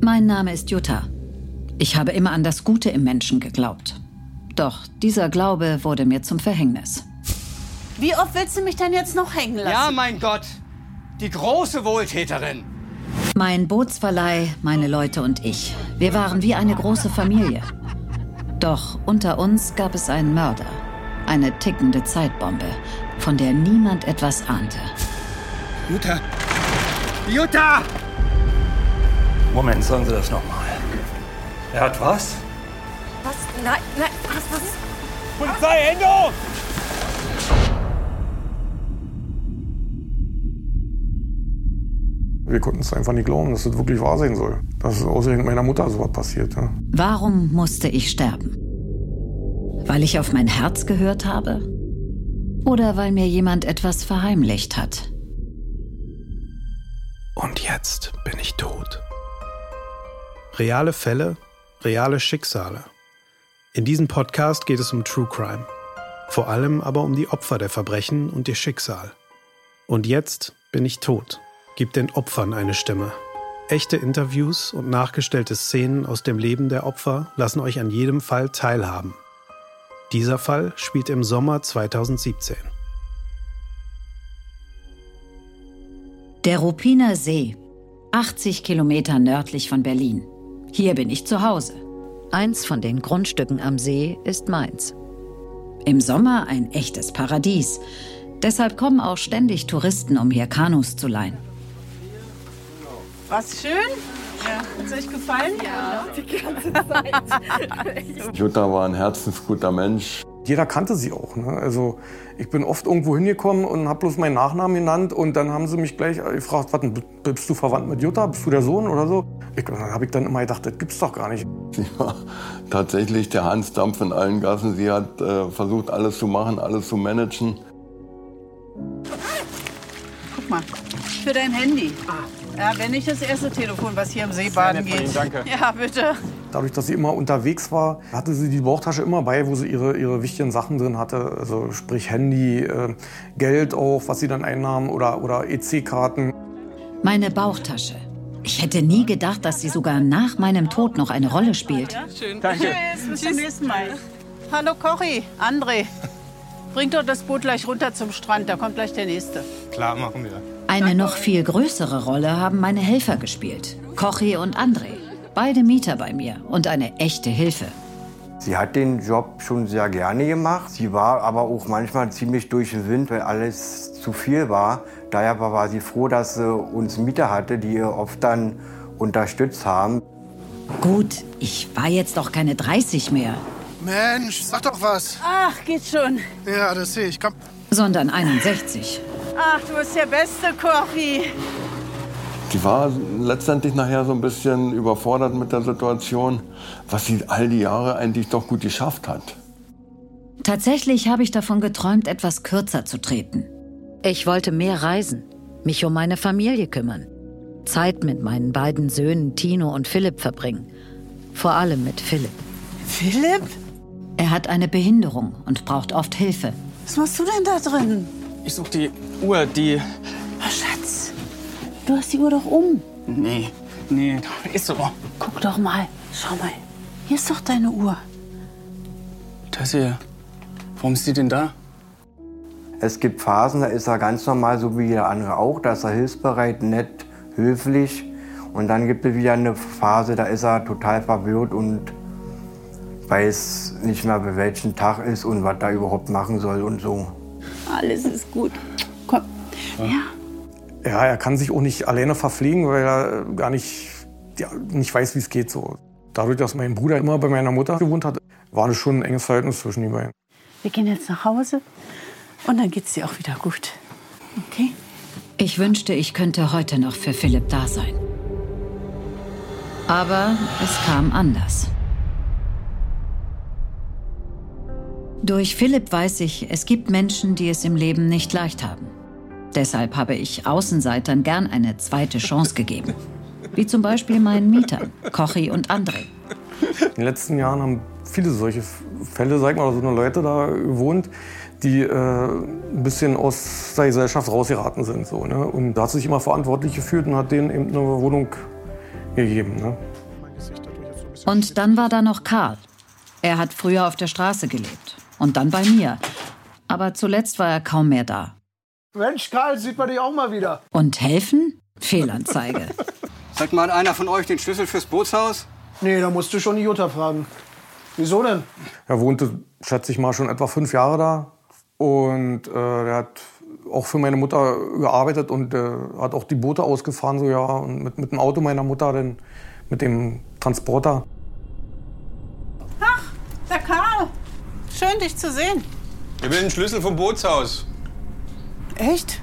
Mein Name ist Jutta. Ich habe immer an das Gute im Menschen geglaubt. Doch dieser Glaube wurde mir zum Verhängnis. Wie oft willst du mich denn jetzt noch hängen lassen? Ja, mein Gott. Die große Wohltäterin. Mein Bootsverleih, meine Leute und ich. Wir waren wie eine große Familie. Doch unter uns gab es einen Mörder. Eine tickende Zeitbombe, von der niemand etwas ahnte. Jutta! Jutta! Moment, sagen Sie das nochmal. Er hat was? Was? Nein, nein, was, was? Polizei, Hände hoch! Wir konnten es einfach nicht glauben, dass es wirklich wahr sein soll. Dass ausgerechnet meiner Mutter sowas passiert. Ja. Warum musste ich sterben? Weil ich auf mein Herz gehört habe? Oder weil mir jemand etwas verheimlicht hat? Und jetzt bin ich tot. Reale Fälle, reale Schicksale. In diesem Podcast geht es um True Crime. Vor allem aber um die Opfer der Verbrechen und ihr Schicksal. Und jetzt bin ich tot. Gibt den Opfern eine Stimme. Echte Interviews und nachgestellte Szenen aus dem Leben der Opfer lassen euch an jedem Fall teilhaben. Dieser Fall spielt im Sommer 2017. Der Ruppiner See, 80 Kilometer nördlich von Berlin. Hier bin ich zu Hause. Eins von den Grundstücken am See ist meins. Im Sommer ein echtes Paradies. Deshalb kommen auch ständig Touristen, um hier Kanus zu leihen. Was schön? Ja. Hat es euch gefallen? Ja. Die ganze Zeit. Jutta war ein herzensguter Mensch. Jeder kannte sie auch. Ne? Also ich bin oft irgendwo hingekommen und habe bloß meinen Nachnamen genannt und dann haben sie mich gleich gefragt, was, bist du verwandt mit Jutta? Bist du der Sohn oder so? Ich, dann habe ich dann immer gedacht, das gibt's doch gar nicht. Sie war tatsächlich der Hansdampf in allen Gassen. Sie hat äh, versucht, alles zu machen, alles zu managen. Guck mal, für dein Handy. Ja, wenn nicht das erste Telefon, was hier im See baden geht. danke. Ja, bitte. Dadurch, dass sie immer unterwegs war, hatte sie die Bauchtasche immer bei, wo sie ihre, ihre wichtigen Sachen drin hatte. Also sprich Handy, äh, Geld auch, was sie dann einnahm oder, oder EC-Karten. Meine Bauchtasche. Ich hätte nie gedacht, dass sie sogar nach meinem Tod noch eine Rolle spielt. Schön. Danke. Tschüss, bis zum nächsten Mal. Hallo Cory, André. Bring doch das Boot gleich runter zum Strand, da kommt gleich der nächste. Klar, machen wir. Eine noch viel größere Rolle haben meine Helfer gespielt. Kochi und André. Beide Mieter bei mir und eine echte Hilfe. Sie hat den Job schon sehr gerne gemacht. Sie war aber auch manchmal ziemlich durch den Wind, weil alles zu viel war. Daher war sie froh, dass sie uns Mieter hatte, die ihr oft dann unterstützt haben. Gut, ich war jetzt doch keine 30 mehr, Mensch, sag doch was. Ach, geht schon. Ja, das sehe ich. Komm. sondern 61. Ach, du bist der beste Cory. Sie war letztendlich nachher so ein bisschen überfordert mit der Situation, was sie all die Jahre eigentlich doch gut geschafft hat. Tatsächlich habe ich davon geträumt, etwas kürzer zu treten. Ich wollte mehr reisen, mich um meine Familie kümmern, Zeit mit meinen beiden Söhnen Tino und Philipp verbringen. Vor allem mit Philipp. Philipp? Er hat eine Behinderung und braucht oft Hilfe. Was machst du denn da drin? Ich suche die Uhr, die. Oh, Schatz, du hast die Uhr doch um. Nee, nee, ist so. Guck doch mal. Schau mal. Hier ist doch deine Uhr. Das hier. Warum ist die denn da? Es gibt Phasen, da ist er ganz normal, so wie jeder andere auch. Da ist er hilfsbereit, nett, höflich. Und dann gibt es wieder eine Phase, da ist er total verwirrt und weiß nicht mehr, bei welchem Tag ist und was da überhaupt machen soll und so. Alles ist gut. Komm. Ja. Ja, er kann sich auch nicht alleine verpflegen, weil er äh, gar nicht, ja, nicht weiß, wie es geht. So. Dadurch, dass mein Bruder immer bei meiner Mutter gewohnt hat, war das schon ein enges Verhältnis zwischen den beiden. Wir gehen jetzt nach Hause und dann geht's dir auch wieder gut. Okay? Ich wünschte, ich könnte heute noch für Philipp da sein. Aber es kam anders. Durch Philipp weiß ich, es gibt Menschen, die es im Leben nicht leicht haben. Deshalb habe ich Außenseitern gern eine zweite Chance gegeben. Wie zum Beispiel meinen Mietern, Kochi und André. In den letzten Jahren haben viele solche Fälle, sag mal, so eine Leute da gewohnt, die äh, ein bisschen aus der Gesellschaft rausgeraten sind. So, ne? Und da hat sich immer verantwortlich gefühlt und hat denen eben eine Wohnung gegeben. Ne? Und dann war da noch Karl. Er hat früher auf der Straße gelebt. Und dann bei mir. Aber zuletzt war er kaum mehr da. Mensch, Karl, sieht man dich auch mal wieder. Und helfen? Fehlanzeige. Sagt mal einer von euch den Schlüssel fürs Bootshaus? Nee, da musst du schon die Jutta fragen. Wieso denn? Er wohnte, schätze ich mal, schon etwa fünf Jahre da. Und äh, er hat auch für meine Mutter gearbeitet und äh, hat auch die Boote ausgefahren, so ja. Und mit, mit dem Auto meiner Mutter, dann mit dem Transporter. Ach, der Karl. Schön, dich zu sehen. Ich will den Schlüssel vom Bootshaus. Echt?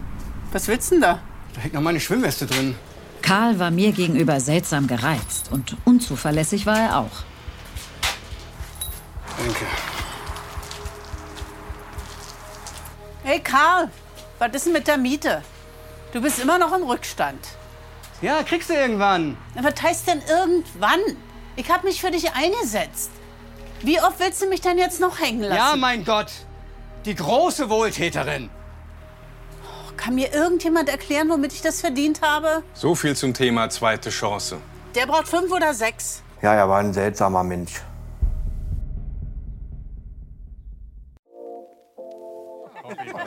Was willst du denn da? Da hängt noch meine Schwimmweste drin. Karl war mir gegenüber seltsam gereizt und unzuverlässig war er auch. Danke. Hey Karl, was ist denn mit der Miete? Du bist immer noch im Rückstand. Ja, kriegst du irgendwann. Na, Was heißt denn irgendwann? Ich habe mich für dich eingesetzt. Wie oft willst du mich denn jetzt noch hängen lassen? Ja, mein Gott. Die große Wohltäterin. Kann mir irgendjemand erklären, womit ich das verdient habe? So viel zum Thema zweite Chance. Der braucht fünf oder sechs. Ja, er war ein seltsamer Mensch.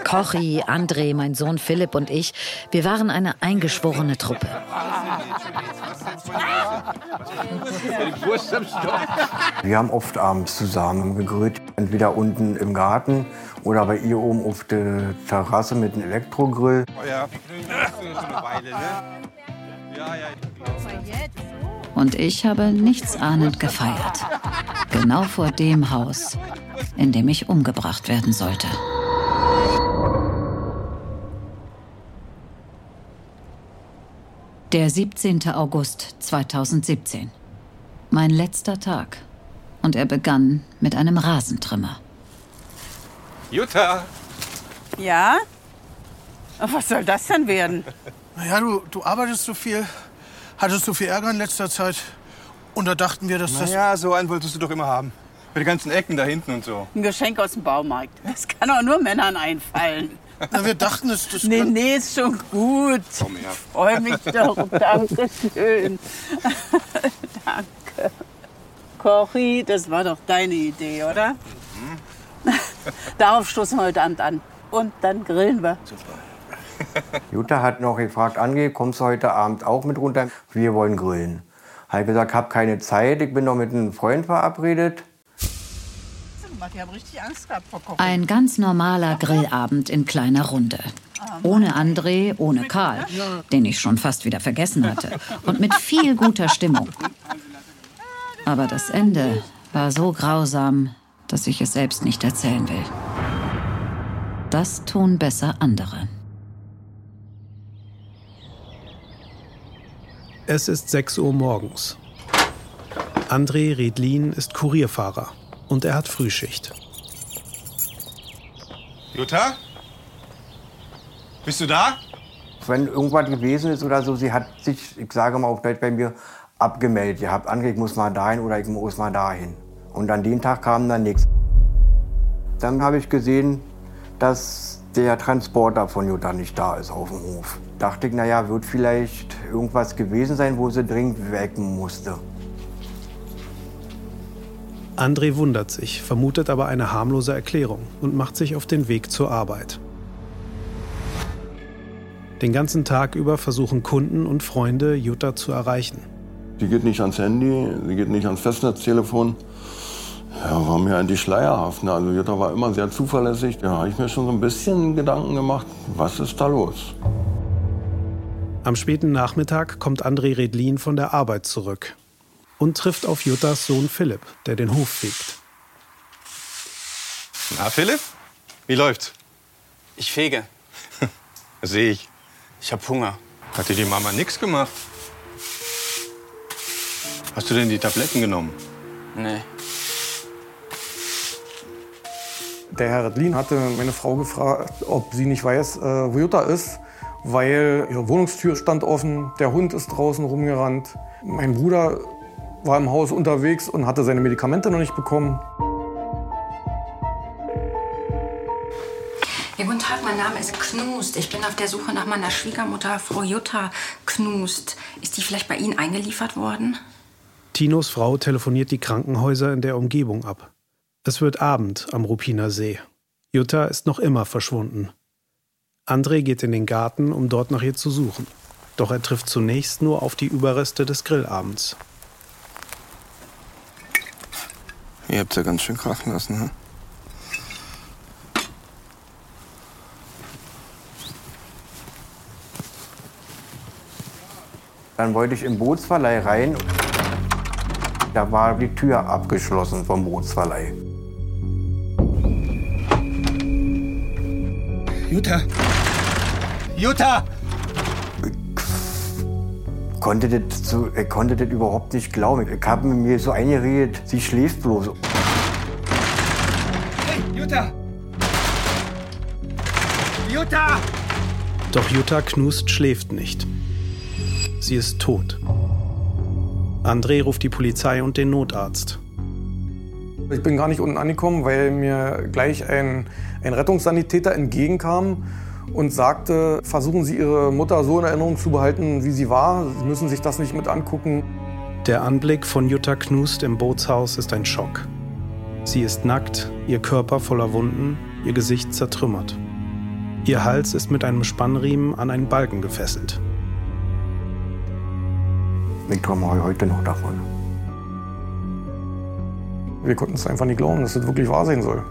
Kochi, André, mein Sohn Philipp und ich, wir waren eine eingeschworene Truppe. Wir haben oft abends zusammen gegrillt. Entweder unten im Garten oder bei ihr oben auf der Terrasse mit einem Elektrogrill. Und ich habe nichtsahnend gefeiert. Genau vor dem Haus, in dem ich umgebracht werden sollte. Der 17. August 2017. Mein letzter Tag. Und er begann mit einem Rasentrimmer. Jutta! Ja? Ach, Was soll das denn werden? Naja, du, du arbeitest so viel, hattest so viel Ärger in letzter Zeit. Und da dachten wir, dass das... Ja, so einen wolltest du doch immer haben. Mit den ganzen Ecken da hinten und so. Ein Geschenk aus dem Baumarkt. Das kann auch nur Männern einfallen. Na, wir dachten, es... Das Nee, nee, ist schon gut. Komm her. Freue mich doch. Dankeschön. Danke. Cory, das war doch deine Idee, oder? Darauf stoßen wir heute Abend an. Und dann grillen wir. Jutta hat noch gefragt, Ange, kommst du heute Abend auch mit runter? Wir wollen grillen. Habe gesagt, habe keine Zeit, ich bin noch mit einem Freund verabredet. Ich habe richtig Angst gehabt vor Cory. Ein ganz normaler Grillabend in kleiner Runde. Ohne André, ohne Karl, den ich schon fast wieder vergessen hatte. Und mit viel guter Stimmung. Aber das Ende war so grausam, dass ich es selbst nicht erzählen will. Das tun besser andere. Es ist 6 Uhr morgens. André Redlin ist Kurierfahrer und er hat Frühschicht. Jutta? Bist du da? Wenn irgendwas gewesen ist oder so, sie hat sich, ich sage mal auf Deutsch bei mir, abgemeldet. Ihr habt Ange, ich muss mal dahin oder ich muss mal dahin. Und an dem Tag kam dann nichts. Dann habe ich gesehen, dass der Transporter von Jutta nicht da ist auf dem Hof. Dachte ich, naja, wird vielleicht irgendwas gewesen sein, wo sie dringend weg musste. André wundert sich, vermutet aber eine harmlose Erklärung und macht sich auf den Weg zur Arbeit. Den ganzen Tag über versuchen Kunden und Freunde, Jutta zu erreichen. Die geht nicht ans Handy, sie geht nicht ans Festnetztelefon. Ja, war mir eigentlich schleierhaft. Ne? Also Jutta war immer sehr zuverlässig. Da habe ich mir schon so ein bisschen Gedanken gemacht, was ist da los? Am späten Nachmittag kommt André Redlin von der Arbeit zurück und trifft auf Juttas Sohn Philipp, der den Hof fegt. Na, Philipp? Wie läuft's? Ich fege. Sehe ich. Ich hab Hunger. Hat dir die Mama nichts gemacht? Hast du denn die Tabletten genommen? Nee. Der Herr Redlin hatte meine Frau gefragt, ob sie nicht weiß, äh, wo Jutta ist, weil ihre Wohnungstür stand offen, der Hund ist draußen rumgerannt. Mein Bruder war im Haus unterwegs und hatte seine Medikamente noch nicht bekommen. Ja, guten Tag. Tag, mein Name ist Knust. Ich bin auf der Suche nach meiner Schwiegermutter, Frau Jutta Knust. Ist die vielleicht bei Ihnen eingeliefert worden? Tinos Frau telefoniert die Krankenhäuser in der Umgebung ab. Es wird Abend am Ruppiner See. Jutta ist noch immer verschwunden. André geht in den Garten, um dort nach ihr zu suchen. Doch er trifft zunächst nur auf die Überreste des Grillabends. Ihr habt ja ganz schön krachen lassen, ne? Dann wollte ich im Bootsverleih rein. Da war die Tür abgeschlossen vom Bootsverleih. Jutta! Jutta! Konnte das, so, ich konnte das überhaupt nicht glauben. Ich habe mir so eingeredet, sie schläft bloß. Hey, Jutta! Jutta! Doch Jutta Knust schläft nicht. Sie ist tot. André ruft die Polizei und den Notarzt. Ich bin gar nicht unten angekommen, weil mir gleich ein, ein Rettungssanitäter entgegenkam und sagte, versuchen Sie Ihre Mutter so in Erinnerung zu behalten, wie sie war. Sie müssen sich das nicht mit angucken. Der Anblick von Jutta Knust im Bootshaus ist ein Schock. Sie ist nackt, ihr Körper voller Wunden, ihr Gesicht zertrümmert. Ihr Hals ist mit einem Spannriemen an einen Balken gefesselt. Ich träume heute noch davon. Wir konnten es einfach nicht glauben, dass das wirklich wahr sein soll.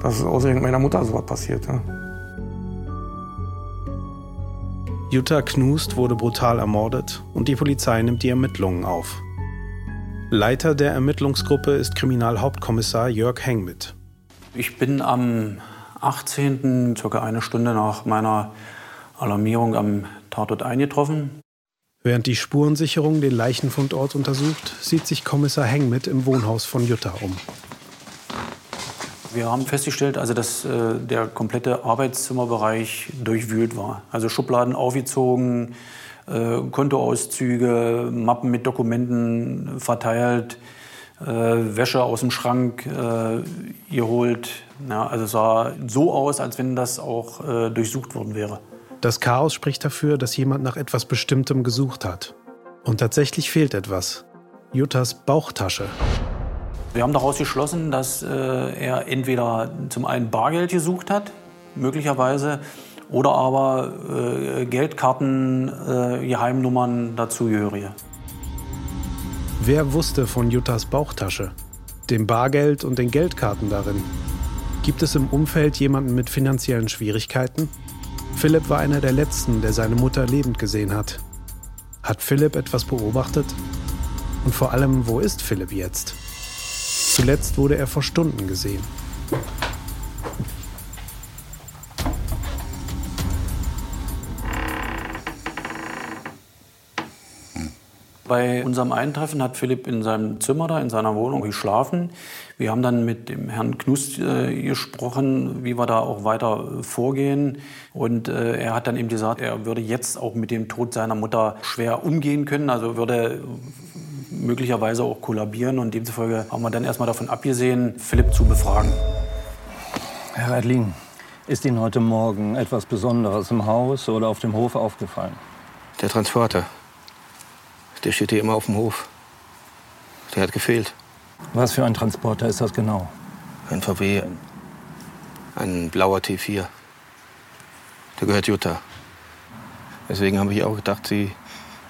Dass es ausgerechnet meiner Mutter so was passiert. Ja. Jutta Knust wurde brutal ermordet und die Polizei nimmt die Ermittlungen auf. Leiter der Ermittlungsgruppe ist Kriminalhauptkommissar Jörg Hengmitt. Ich bin am 18., circa eine Stunde nach meiner Alarmierung am Tatort eingetroffen. Während die Spurensicherung den Leichenfundort untersucht, sieht sich Kommissar Hengmitt im Wohnhaus von Jutta um. Wir haben festgestellt, also, dass äh, der komplette Arbeitszimmerbereich durchwühlt war. Also Schubladen aufgezogen, äh, Kontoauszüge, Mappen mit Dokumenten verteilt, äh, Wäsche aus dem Schrank äh, geholt. Ja, also es sah so aus, als wenn das auch äh, durchsucht worden wäre. Das Chaos spricht dafür, dass jemand nach etwas Bestimmtem gesucht hat. Und tatsächlich fehlt etwas. Juttas Bauchtasche. Wir haben daraus geschlossen, dass äh, er entweder zum einen Bargeld gesucht hat, möglicherweise, oder aber äh, Geldkarten, äh, Geheimnummern dazugehörige. Wer wusste von Juttas Bauchtasche, dem Bargeld und den Geldkarten darin? Gibt es im Umfeld jemanden mit finanziellen Schwierigkeiten? Philipp war einer der letzten, der seine Mutter lebend gesehen hat. Hat Philipp etwas beobachtet? Und vor allem, wo ist Philipp jetzt? Zuletzt wurde er vor Stunden gesehen. Bei unserem Eintreffen hat Philipp in seinem Zimmer da, in seiner Wohnung geschlafen. Wir haben dann mit dem Herrn Knust äh, gesprochen, wie wir da auch weiter vorgehen. Und äh, er hat dann eben gesagt, er würde jetzt auch mit dem Tod seiner Mutter schwer umgehen können, also würde möglicherweise auch kollabieren. Und demzufolge haben wir dann erstmal davon abgesehen, Philipp zu befragen. Herr Reidlin, ist Ihnen heute Morgen etwas Besonderes im Haus oder auf dem Hof aufgefallen? Der Transporter. Der steht hier immer auf dem Hof. Der hat gefehlt. Was für ein Transporter ist das genau? Ein VW, ein blauer T4. Der gehört Jutta. Deswegen habe ich auch gedacht, sie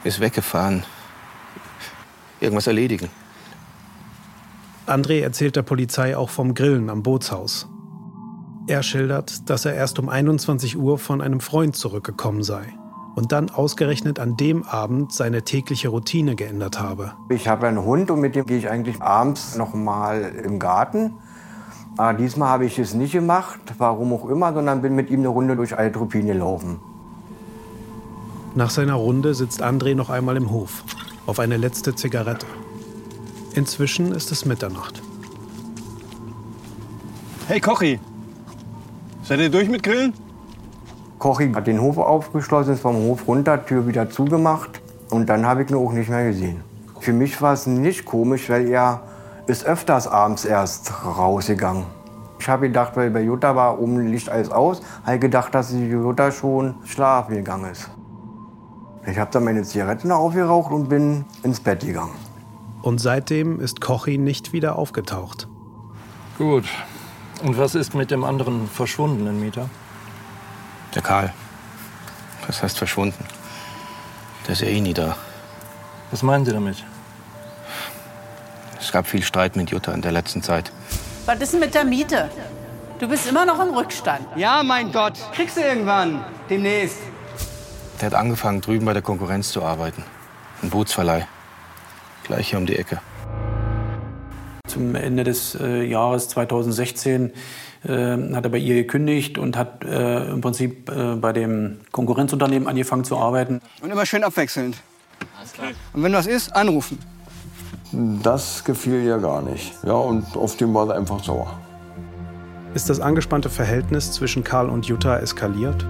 ist weggefahren. Irgendwas erledigen. André erzählt der Polizei auch vom Grillen am Bootshaus. Er schildert, dass er erst um 21 Uhr von einem Freund zurückgekommen sei und dann ausgerechnet an dem Abend seine tägliche Routine geändert habe. Ich habe einen Hund und mit dem gehe ich eigentlich abends noch mal im Garten. Aber ah, diesmal habe ich es nicht gemacht, warum auch immer, sondern bin mit ihm eine Runde durch Altruppin gelaufen. Nach seiner Runde sitzt André noch einmal im Hof, auf eine letzte Zigarette. Inzwischen ist es Mitternacht. Hey Kochi, seid ihr durch mit Grillen? Kochi hat den Hof aufgeschlossen, ist vom Hof runter, Tür wieder zugemacht und dann habe ich ihn auch nicht mehr gesehen. Für mich war es nicht komisch, weil er ist öfters abends erst rausgegangen. Ich habe gedacht, weil bei Jutta war oben Licht alles aus, habe gedacht, dass die Jutta schon schlafen gegangen ist. Ich habe dann meine Zigaretten aufgeraucht und bin ins Bett gegangen. Und seitdem ist Kochi nicht wieder aufgetaucht. Gut. Und was ist mit dem anderen verschwundenen Mieter? Der Karl. Das heißt verschwunden. Der ist ja eh nie da. Was meinen Sie damit? Es gab viel Streit mit Jutta in der letzten Zeit. Was ist denn mit der Miete? Du bist immer noch im Rückstand. Ja, mein Gott. Kriegst du irgendwann. Demnächst. Der hat angefangen, drüben bei der Konkurrenz zu arbeiten. Ein Bootsverleih. Gleich hier um die Ecke. Zum Ende des äh, Jahres 2016 äh, hat er bei ihr gekündigt und hat äh, im Prinzip äh, bei dem Konkurrenzunternehmen angefangen zu arbeiten. Und immer schön abwechselnd. Und wenn was ist, anrufen. Das gefiel ihr gar nicht. Ja, und auf den war sie einfach sauer. Ist das angespannte Verhältnis zwischen Karl und Jutta eskaliert?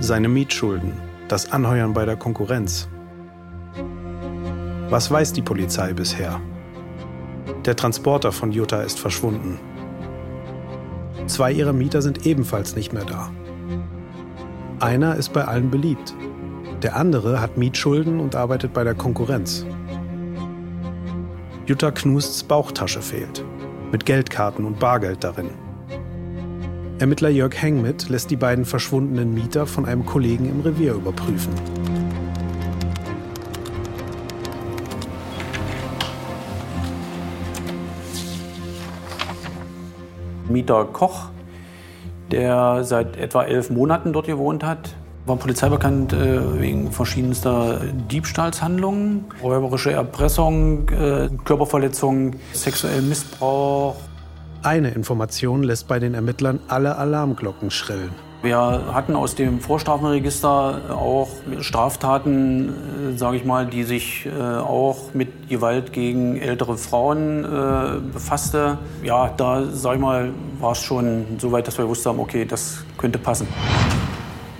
Seine Mietschulden, das Anheuern bei der Konkurrenz. Was weiß die Polizei bisher? Der Transporter von Jutta ist verschwunden. Zwei ihrer Mieter sind ebenfalls nicht mehr da. Einer ist bei allen beliebt. Der andere hat Mietschulden und arbeitet bei der Konkurrenz. Jutta Knusts Bauchtasche fehlt, mit Geldkarten und Bargeld darin. Ermittler Jörg Hengmit lässt die beiden verschwundenen Mieter von einem Kollegen im Revier überprüfen. Mieter Koch, der seit etwa elf Monaten dort gewohnt hat, war polizeibekannt äh, wegen verschiedenster Diebstahlshandlungen, räuberische Erpressung, äh, Körperverletzung, sexuellen Missbrauch. Eine Information lässt bei den Ermittlern alle Alarmglocken schrillen. Wir hatten aus dem Vorstrafenregister auch Straftaten, äh, sage ich mal, die sich äh, auch mit Gewalt gegen ältere Frauen äh, befasste. Ja, da, sage ich mal, war es schon so weit, dass wir gewusst haben, okay, das könnte passen.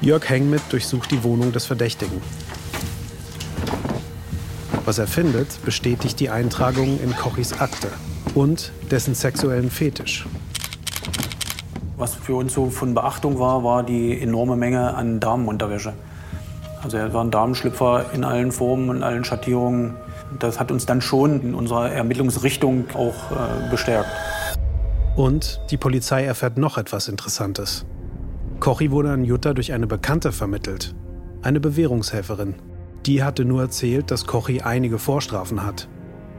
Jörg Hengmit durchsucht die Wohnung des Verdächtigen. Was er findet, bestätigt die Eintragungen in Kochis Akte und dessen sexuellen Fetisch. Was für uns so von Beachtung war, war die enorme Menge an Damenunterwäsche. Also er waren Damenschlüpfer in allen Formen und allen Schattierungen. Das hat uns dann schon in unserer Ermittlungsrichtung auch äh, bestärkt. Und die Polizei erfährt noch etwas Interessantes. Kochi wurde an Jutta durch eine Bekannte vermittelt, eine Bewährungshelferin. Die hatte nur erzählt, dass Kochi einige Vorstrafen hat.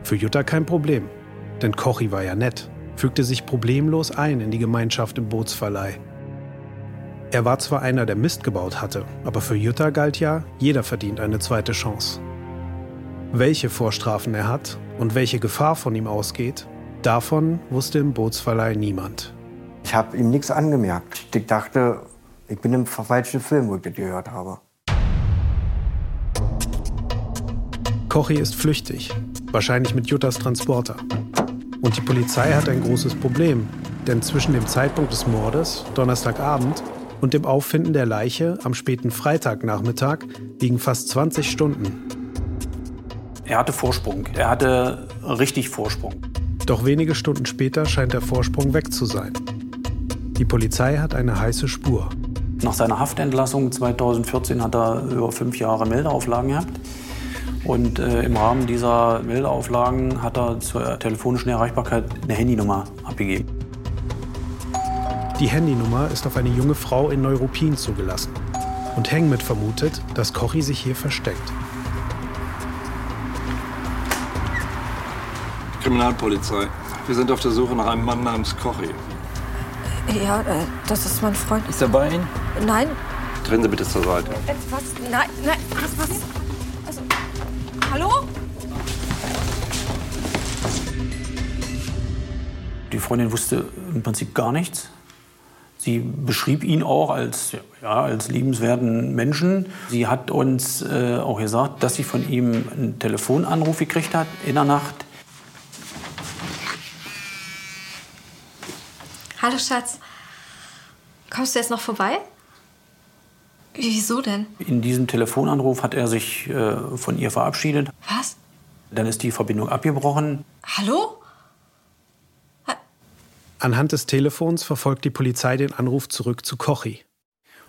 Für Jutta kein Problem, denn Kochi war ja nett, fügte sich problemlos ein in die Gemeinschaft im Bootsverleih. Er war zwar einer, der Mist gebaut hatte, aber für Jutta galt ja, jeder verdient eine zweite Chance. Welche Vorstrafen er hat und welche Gefahr von ihm ausgeht, davon wusste im Bootsverleih niemand. Ich habe ihm nichts angemerkt. Ich dachte, ich bin im falschen Film, wo ich das gehört habe. Kochi ist flüchtig, wahrscheinlich mit Juttas Transporter. Und die Polizei hat ein großes Problem, denn zwischen dem Zeitpunkt des Mordes, Donnerstagabend, und dem Auffinden der Leiche am späten Freitagnachmittag liegen fast 20 Stunden. Er hatte Vorsprung. Er hatte richtig Vorsprung. Doch wenige Stunden später scheint der Vorsprung weg zu sein. Die Polizei hat eine heiße Spur. Nach seiner Haftentlassung 2014 hat er über fünf Jahre Meldeauflagen gehabt. Und äh, im Rahmen dieser Meldeauflagen hat er zur telefonischen Erreichbarkeit eine Handynummer abgegeben. Die Handynummer ist auf eine junge Frau in Neuruppin zugelassen. Und Hengmit vermutet, dass Kochi sich hier versteckt. Kriminalpolizei. Wir sind auf der Suche nach einem Mann namens Kochi. Ja, äh, das ist mein Freund. Ist er bei Ihnen? Nein. Treten Sie bitte zur Seite. Was? Nein, nein, was, was? Hallo? Die Freundin wusste im Prinzip gar nichts. Sie beschrieb ihn auch als, ja, als liebenswerten Menschen. Sie hat uns äh, auch gesagt, dass sie von ihm einen Telefonanruf gekriegt hat in der Nacht. Hallo Schatz. Kommst du jetzt noch vorbei? Wieso denn? In diesem Telefonanruf hat er sich äh, von ihr verabschiedet. Was? Dann ist die Verbindung abgebrochen. Hallo? Ha Anhand des Telefons verfolgt die Polizei den Anruf zurück zu Kochi.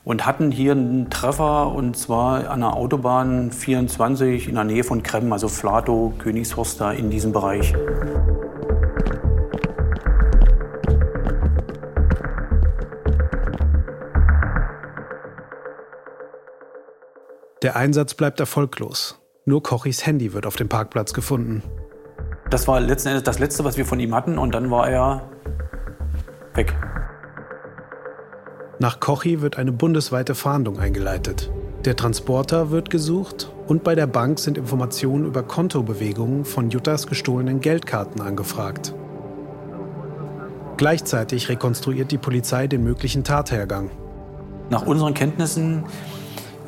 Und hatten hier einen Treffer und zwar an der Autobahn 24 in der Nähe von Krem, also Flato, Königshorst da in diesem Bereich. Der Einsatz bleibt erfolglos. Nur Kochis Handy wird auf dem Parkplatz gefunden. Das war letzten Endes das Letzte, was wir von ihm hatten und dann war er weg. Nach Kochi wird eine bundesweite Fahndung eingeleitet. Der Transporter wird gesucht und bei der Bank sind Informationen über Kontobewegungen von Juttas gestohlenen Geldkarten angefragt. Gleichzeitig rekonstruiert die Polizei den möglichen Tathergang. Nach unseren Kenntnissen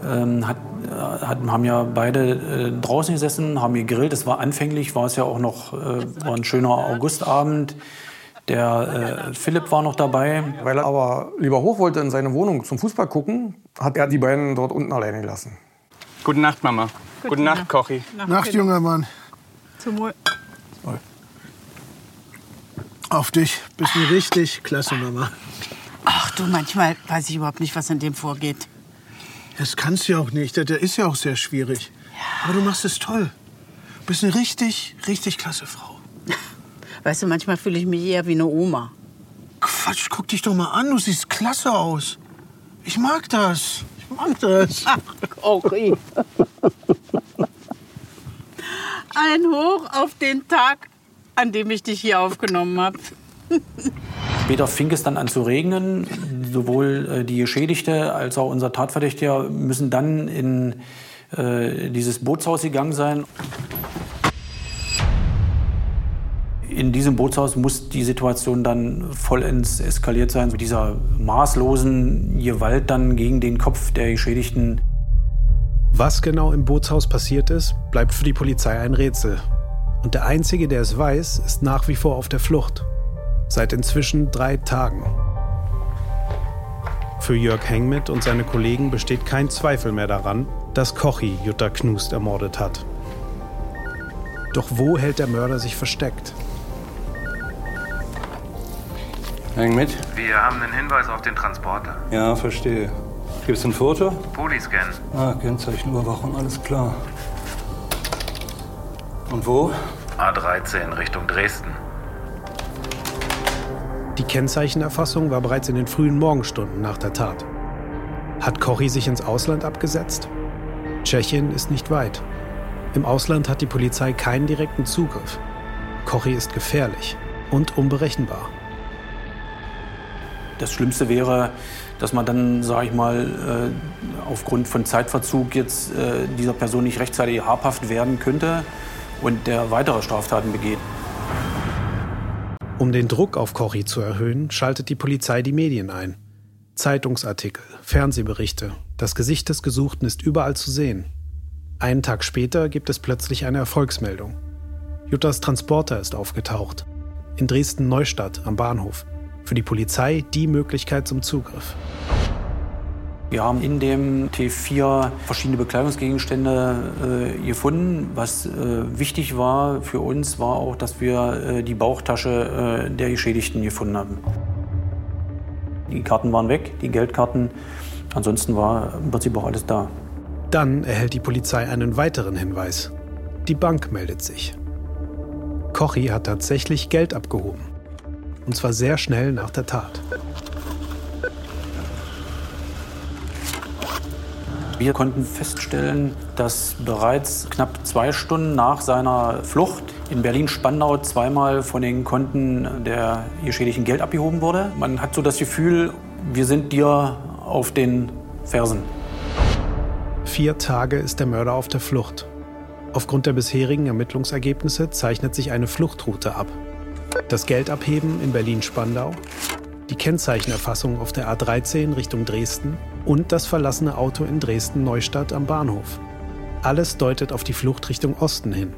ähm, hat, äh, hat, haben ja beide äh, draußen gesessen, haben gegrillt. Es war anfänglich, war es ja auch noch äh, war ein schöner Augustabend. Der äh, Philipp war noch dabei. Weil er aber lieber hoch wollte in seine Wohnung zum Fußball gucken, hat er die beiden dort unten alleine gelassen. Gute Nacht, Mama. Gute, Gute Nacht, Kochi. Nacht, Nacht junger Mann. Zum Wohl. Auf dich. Bist eine richtig klasse Mama. Ach du, manchmal weiß ich überhaupt nicht, was in dem vorgeht. Das kannst du ja auch nicht. Der, der ist ja auch sehr schwierig. Ja. Aber du machst es toll. Du bist eine richtig, richtig klasse Frau. Weißt du, manchmal fühle ich mich eher wie eine Oma. Quatsch, guck dich doch mal an. Du siehst klasse aus. Ich mag das. Ich mag das. Ach, okay. Ein Hoch auf den Tag, an dem ich dich hier aufgenommen habe. Später fing es dann an zu regnen. Sowohl äh, die Geschädigte als auch unser Tatverdächtiger müssen dann in äh, dieses Bootshaus gegangen sein. In diesem Bootshaus muss die Situation dann vollends eskaliert sein, mit dieser maßlosen Gewalt dann gegen den Kopf der Geschädigten. Was genau im Bootshaus passiert ist, bleibt für die Polizei ein Rätsel. Und der Einzige, der es weiß, ist nach wie vor auf der Flucht. Seit inzwischen drei Tagen. Für Jörg Hengmit und seine Kollegen besteht kein Zweifel mehr daran, dass Kochi Jutta Knust ermordet hat. Doch wo hält der Mörder sich versteckt? Häng mit. Wir haben einen Hinweis auf den Transporter. Ja, verstehe. Gibt es ein Foto? Polyscan. Ah, Kennzeichenüberwachung, alles klar. Und wo? A13 Richtung Dresden. Die Kennzeichenerfassung war bereits in den frühen Morgenstunden nach der Tat. Hat Kochi sich ins Ausland abgesetzt? Tschechien ist nicht weit. Im Ausland hat die Polizei keinen direkten Zugriff. Kochi ist gefährlich und unberechenbar. Das Schlimmste wäre, dass man dann, sage ich mal, äh, aufgrund von Zeitverzug jetzt äh, dieser Person nicht rechtzeitig habhaft werden könnte und der weitere Straftaten begeht. Um den Druck auf Kochi zu erhöhen, schaltet die Polizei die Medien ein. Zeitungsartikel, Fernsehberichte, das Gesicht des Gesuchten ist überall zu sehen. Einen Tag später gibt es plötzlich eine Erfolgsmeldung. Juttas Transporter ist aufgetaucht. In Dresden-Neustadt am Bahnhof für die Polizei die Möglichkeit zum Zugriff. Wir haben in dem T4 verschiedene Bekleidungsgegenstände äh, gefunden. Was äh, wichtig war für uns, war auch, dass wir äh, die Bauchtasche äh, der Geschädigten gefunden haben. Die Karten waren weg, die Geldkarten. Ansonsten war im Prinzip auch alles da. Dann erhält die Polizei einen weiteren Hinweis. Die Bank meldet sich. Kochi hat tatsächlich Geld abgehoben. Und zwar sehr schnell nach der Tat. Wir konnten feststellen, dass bereits knapp zwei Stunden nach seiner Flucht in Berlin-Spandau zweimal von den Konten der Geschädigten Geld abgehoben wurde. Man hat so das Gefühl, wir sind dir auf den Fersen. Vier Tage ist der Mörder auf der Flucht. Aufgrund der bisherigen Ermittlungsergebnisse zeichnet sich eine Fluchtroute ab. Das Geldabheben in Berlin-Spandau, die Kennzeichenerfassung auf der A13 Richtung Dresden und das verlassene Auto in Dresden-Neustadt am Bahnhof. Alles deutet auf die Flucht Richtung Osten hin.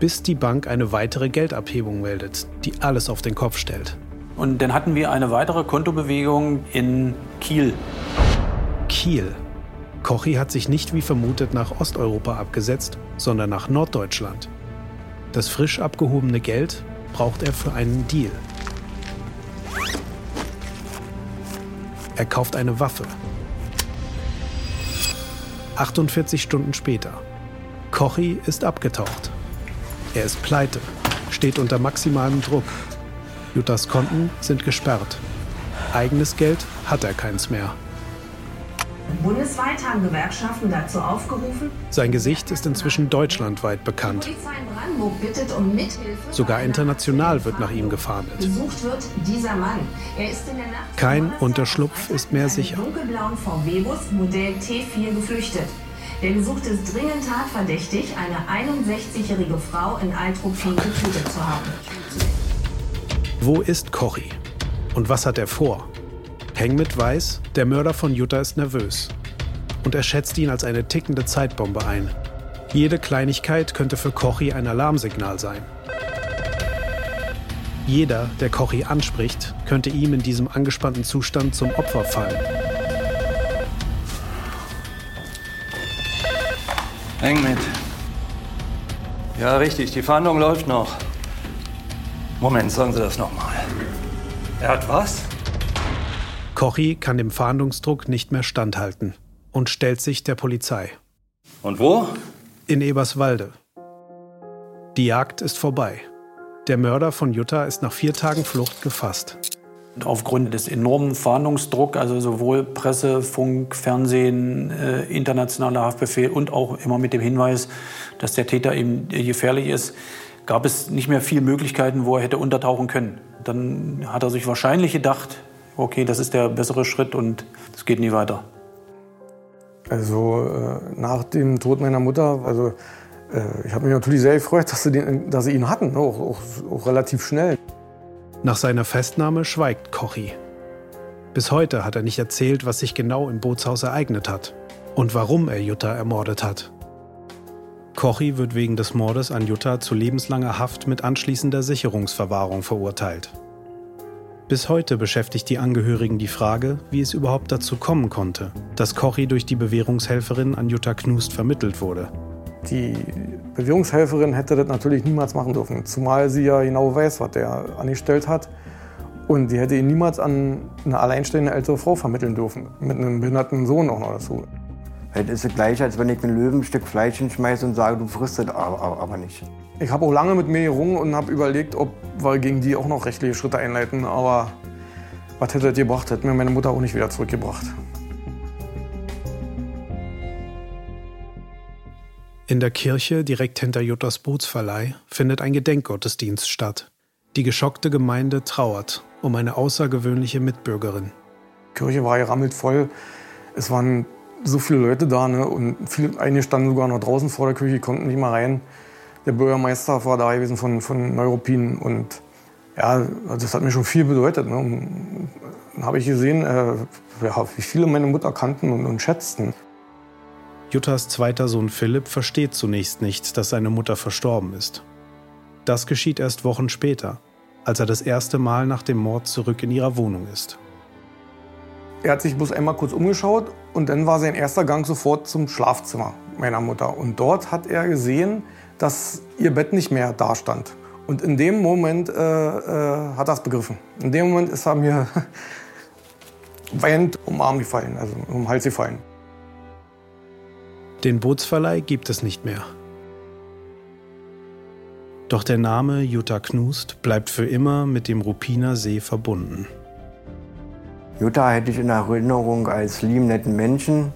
Bis die Bank eine weitere Geldabhebung meldet, die alles auf den Kopf stellt. Und dann hatten wir eine weitere Kontobewegung in Kiel. Kiel. Kochi hat sich nicht wie vermutet nach Osteuropa abgesetzt, sondern nach Norddeutschland. Das frisch abgehobene Geld braucht er für einen Deal. Er kauft eine Waffe. 48 Stunden später. Kochi ist abgetaucht. Er ist pleite, steht unter maximalem Druck. Juttas Konten sind gesperrt. Eigenes Geld hat er keins mehr. Bundesweit haben Gewerkschaften dazu aufgerufen. Sein Gesicht ist inzwischen deutschlandweit bekannt. Brandenburg bittet um Mithilfe. Sogar international wird nach ihm gefahndet. Gesucht wird dieser Mann. Er ist in der Nacht Kein Unterschlupf ist mehr sicher. dunkelblauen VW-Bus Modell T4 geflüchtet. Der Gesuchte ist dringend tatverdächtig, eine 61-jährige Frau in Altruppin getötet zu haben. Wo ist Kochi? Und was hat er vor? Hengmit weiß, der Mörder von Jutta ist nervös. Und er schätzt ihn als eine tickende Zeitbombe ein. Jede Kleinigkeit könnte für Kochi ein Alarmsignal sein. Jeder, der Kochi anspricht, könnte ihm in diesem angespannten Zustand zum Opfer fallen. Häng mit. Ja, richtig, die Fahndung läuft noch. Moment, sagen Sie das nochmal. Er hat was? Kochi kann dem Fahndungsdruck nicht mehr standhalten und stellt sich der Polizei. Und wo? In Eberswalde. Die Jagd ist vorbei. Der Mörder von Jutta ist nach vier Tagen Flucht gefasst. Aufgrund des enormen Fahndungsdrucks, also sowohl Presse, Funk, Fernsehen, äh, internationaler Haftbefehl und auch immer mit dem Hinweis, dass der Täter eben gefährlich ist, gab es nicht mehr viele Möglichkeiten, wo er hätte untertauchen können. Dann hat er sich wahrscheinlich gedacht, okay, das ist der bessere Schritt und es geht nie weiter. Also äh, nach dem Tod meiner Mutter, also äh, ich habe mich natürlich sehr gefreut, dass sie, den, dass sie ihn hatten, ne, auch, auch, auch relativ schnell. Nach seiner Festnahme schweigt Kochi. Bis heute hat er nicht erzählt, was sich genau im Bootshaus ereignet hat und warum er Jutta ermordet hat. Kochi wird wegen des Mordes an Jutta zu lebenslanger Haft mit anschließender Sicherungsverwahrung verurteilt. Bis heute beschäftigt die Angehörigen die Frage, wie es überhaupt dazu kommen konnte, dass Kochi durch die Bewährungshelferin an Jutta Knust vermittelt wurde. Die Bewährungshelferin hätte das natürlich niemals machen dürfen, zumal sie ja genau weiß, was der angestellt hat. Und die hätte ihn niemals an eine alleinstehende ältere Frau vermitteln dürfen, mit einem behinderten Sohn auch noch dazu. Das ist es gleich, als wenn ich ein Löwenstück Fleisch hinschmeiße und sage, du frisst es aber nicht. Ich habe auch lange mit mir gerungen und habe überlegt, ob wir gegen die auch noch rechtliche Schritte einleiten. Aber was hätte das gebracht? Hätte mir meine Mutter auch nicht wieder zurückgebracht. In der Kirche direkt hinter Juttas Bootsverleih findet ein Gedenkgottesdienst statt. Die geschockte Gemeinde trauert um eine außergewöhnliche Mitbürgerin. Die Kirche war gerammelt voll. Es waren so viele Leute da ne? und viele, einige standen sogar noch draußen vor der Kirche, konnten nicht mal rein. Der Bürgermeister war da gewesen von, von Neuruppin und ja, das hat mir schon viel bedeutet. Ne? Dann habe ich gesehen, äh, ja, wie viele meine Mutter kannten und, und schätzten. Juttas zweiter Sohn Philipp versteht zunächst nicht, dass seine Mutter verstorben ist. Das geschieht erst Wochen später, als er das erste Mal nach dem Mord zurück in ihrer Wohnung ist. Er hat sich bloß einmal kurz umgeschaut und dann war sein erster Gang sofort zum Schlafzimmer meiner Mutter. Und dort hat er gesehen, dass ihr Bett nicht mehr da stand. Und in dem Moment äh, äh, hat er es begriffen. In dem Moment ist er mir weinend um den Arm gefallen, also um den Hals gefallen. Den Bootsverleih gibt es nicht mehr. Doch der Name Jutta Knust bleibt für immer mit dem Ruppiner See verbunden. Jutta hätte ich in Erinnerung als lieben, netten Menschen,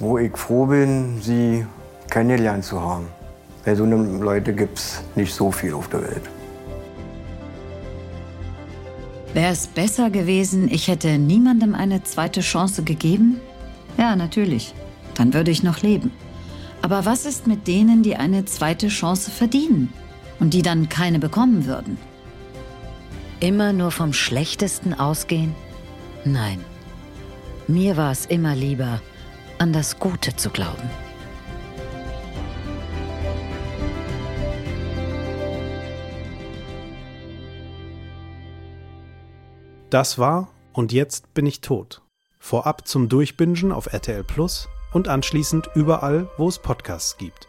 wo ich froh bin, sie kennengelernt zu haben. Weil so eine Leute gibt es nicht so viel auf der Welt. Wäre es besser gewesen, ich hätte niemandem eine zweite Chance gegeben? Ja, natürlich. Dann würde ich noch leben. Aber was ist mit denen, die eine zweite Chance verdienen und die dann keine bekommen würden? Immer nur vom Schlechtesten ausgehen? Nein. Mir war es immer lieber, an das Gute zu glauben. Das war Und jetzt bin ich tot. Vorab zum Durchbingen auf RTL Plus und anschließend überall, wo es Podcasts gibt.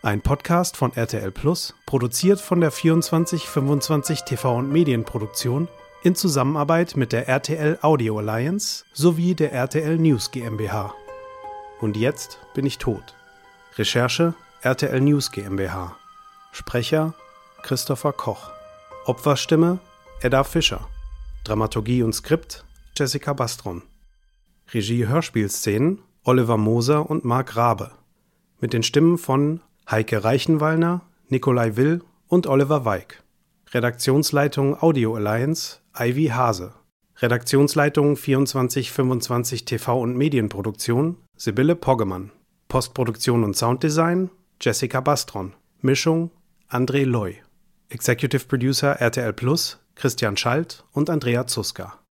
Ein Podcast von RTL Plus, produziert von der 2425 TV und Medienproduktion in Zusammenarbeit mit der RTL Audio Alliance sowie der RTL News GmbH. Und jetzt bin ich tot. Recherche RTL News GmbH. Sprecher Christopher Koch. Opferstimme Edda Fischer. Dramaturgie und Skript Jessica Bastron. Regie Hörspielszenen Oliver Moser und Marc Rabe. Mit den Stimmen von Heike Reichenwallner, Nikolai Will und Oliver Weig. Redaktionsleitung Audio Alliance Ivy Hase. Redaktionsleitung 2425 TV und Medienproduktion Sibylle Poggemann. Postproduktion und Sounddesign Jessica Bastron. Mischung André Loy. Executive Producer RTL Plus Christian Schalt und Andrea Zuska.